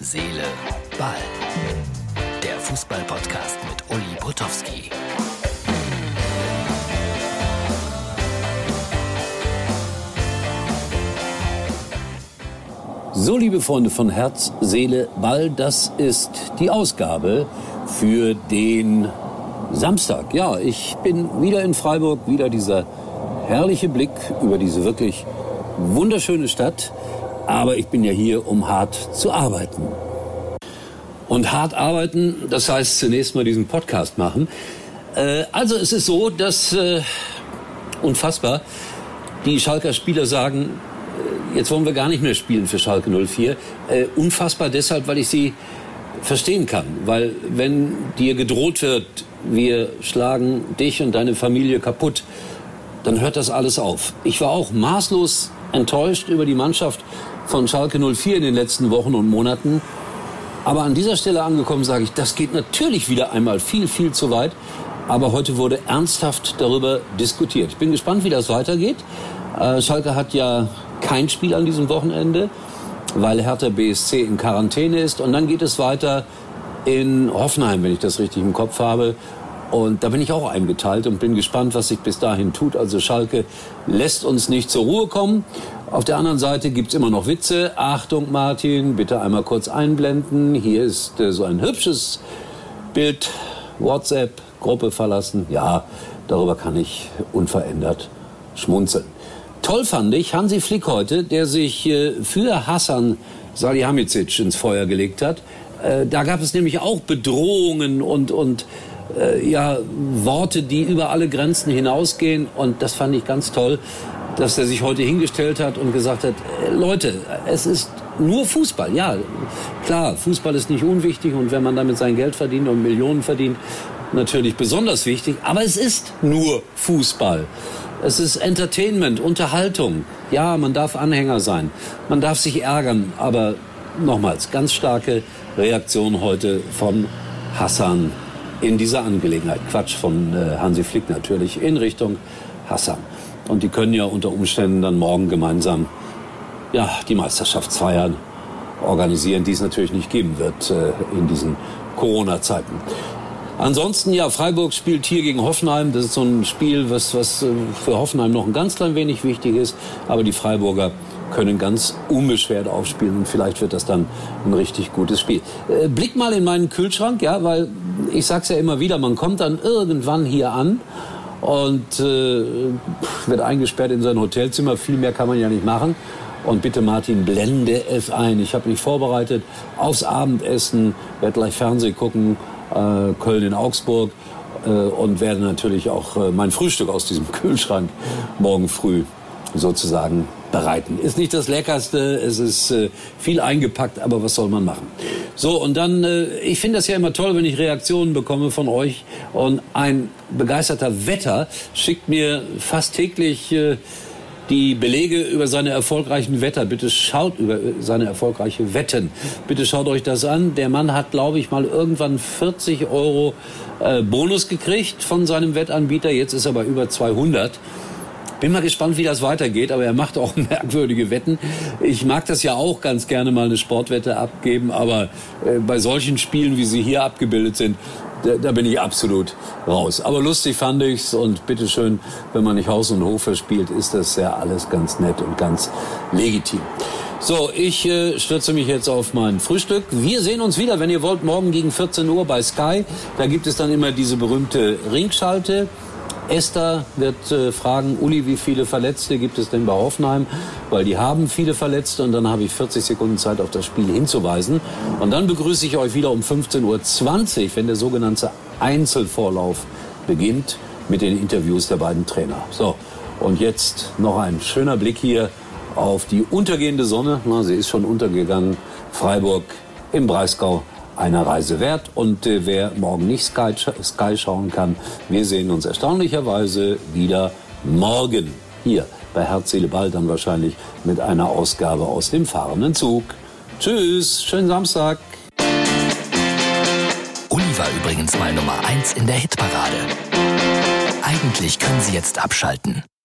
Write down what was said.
Seele, Ball. Der Fußball-Podcast mit Uli Potowski. So, liebe Freunde von Herz, Seele, Ball, das ist die Ausgabe für den Samstag. Ja, ich bin wieder in Freiburg, wieder dieser herrliche Blick über diese wirklich wunderschöne Stadt. Aber ich bin ja hier, um hart zu arbeiten. Und hart arbeiten, das heißt zunächst mal diesen Podcast machen. Äh, also es ist so, dass äh, unfassbar die Schalker Spieler sagen, äh, jetzt wollen wir gar nicht mehr spielen für Schalke 04. Äh, unfassbar deshalb, weil ich sie verstehen kann. Weil wenn dir gedroht wird, wir schlagen dich und deine Familie kaputt, dann hört das alles auf. Ich war auch maßlos enttäuscht über die Mannschaft von Schalke 04 in den letzten Wochen und Monaten. Aber an dieser Stelle angekommen sage ich, das geht natürlich wieder einmal viel, viel zu weit. Aber heute wurde ernsthaft darüber diskutiert. Ich bin gespannt, wie das weitergeht. Äh, Schalke hat ja kein Spiel an diesem Wochenende, weil Hertha BSC in Quarantäne ist. Und dann geht es weiter in Hoffenheim, wenn ich das richtig im Kopf habe. Und da bin ich auch eingeteilt und bin gespannt, was sich bis dahin tut. Also Schalke lässt uns nicht zur Ruhe kommen. Auf der anderen Seite gibt's immer noch Witze. Achtung, Martin, bitte einmal kurz einblenden. Hier ist äh, so ein hübsches Bild. WhatsApp, Gruppe verlassen. Ja, darüber kann ich unverändert schmunzeln. Toll fand ich Hansi Flick heute, der sich äh, für Hassan Salihamidzic ins Feuer gelegt hat. Äh, da gab es nämlich auch Bedrohungen und, und äh, ja, Worte, die über alle Grenzen hinausgehen. Und das fand ich ganz toll, dass er sich heute hingestellt hat und gesagt hat, äh, Leute, es ist nur Fußball. Ja, klar, Fußball ist nicht unwichtig und wenn man damit sein Geld verdient und Millionen verdient, natürlich besonders wichtig. Aber es ist nur Fußball. Es ist Entertainment, Unterhaltung. Ja, man darf Anhänger sein. Man darf sich ärgern. Aber nochmals, ganz starke Reaktion heute von Hassan in dieser Angelegenheit. Quatsch von äh, Hansi Flick natürlich in Richtung Hassan. Und die können ja unter Umständen dann morgen gemeinsam ja, die Meisterschaftsfeiern organisieren, die es natürlich nicht geben wird äh, in diesen Corona-Zeiten. Ansonsten, ja, Freiburg spielt hier gegen Hoffenheim. Das ist so ein Spiel, was, was äh, für Hoffenheim noch ein ganz klein wenig wichtig ist. Aber die Freiburger können ganz unbeschwert aufspielen und vielleicht wird das dann ein richtig gutes Spiel. Äh, blick mal in meinen Kühlschrank, ja, weil ich sag's ja immer wieder, man kommt dann irgendwann hier an und äh, wird eingesperrt in sein Hotelzimmer. Viel mehr kann man ja nicht machen. Und bitte Martin, blende es ein. Ich habe mich vorbereitet aufs Abendessen, werde gleich Fernsehen gucken, äh, Köln in Augsburg äh, und werde natürlich auch äh, mein Frühstück aus diesem Kühlschrank morgen früh sozusagen bereiten. Ist nicht das Leckerste, es ist äh, viel eingepackt, aber was soll man machen? So, und dann, äh, ich finde das ja immer toll, wenn ich Reaktionen bekomme von euch. Und ein begeisterter Wetter schickt mir fast täglich äh, die Belege über seine erfolgreichen Wetter. Bitte schaut über seine erfolgreiche Wetten. Bitte schaut euch das an. Der Mann hat, glaube ich, mal irgendwann 40 Euro äh, Bonus gekriegt von seinem Wettanbieter. Jetzt ist er bei über 200. Bin mal gespannt, wie das weitergeht, aber er macht auch merkwürdige Wetten. Ich mag das ja auch ganz gerne mal eine Sportwette abgeben, aber äh, bei solchen Spielen, wie sie hier abgebildet sind, da, da bin ich absolut raus. Aber lustig fand ich's und bitteschön, wenn man nicht Haus und Hof verspielt, ist das ja alles ganz nett und ganz legitim. So, ich äh, stürze mich jetzt auf mein Frühstück. Wir sehen uns wieder, wenn ihr wollt, morgen gegen 14 Uhr bei Sky. Da gibt es dann immer diese berühmte Ringschalte. Esther wird äh, fragen, Uli, wie viele Verletzte gibt es denn bei Hoffenheim? Weil die haben viele Verletzte und dann habe ich 40 Sekunden Zeit, auf das Spiel hinzuweisen. Und dann begrüße ich euch wieder um 15.20 Uhr, wenn der sogenannte Einzelvorlauf beginnt mit den Interviews der beiden Trainer. So, und jetzt noch ein schöner Blick hier auf die untergehende Sonne. Na, sie ist schon untergegangen. Freiburg im Breisgau einer Reise wert. Und äh, wer morgen nicht Sky, Sky schauen kann, wir sehen uns erstaunlicherweise wieder morgen hier bei Herz, Seele, Ball dann wahrscheinlich mit einer Ausgabe aus dem fahrenden Zug. Tschüss, schönen Samstag. Uli war übrigens mal Nummer 1 in der Hitparade. Eigentlich können Sie jetzt abschalten.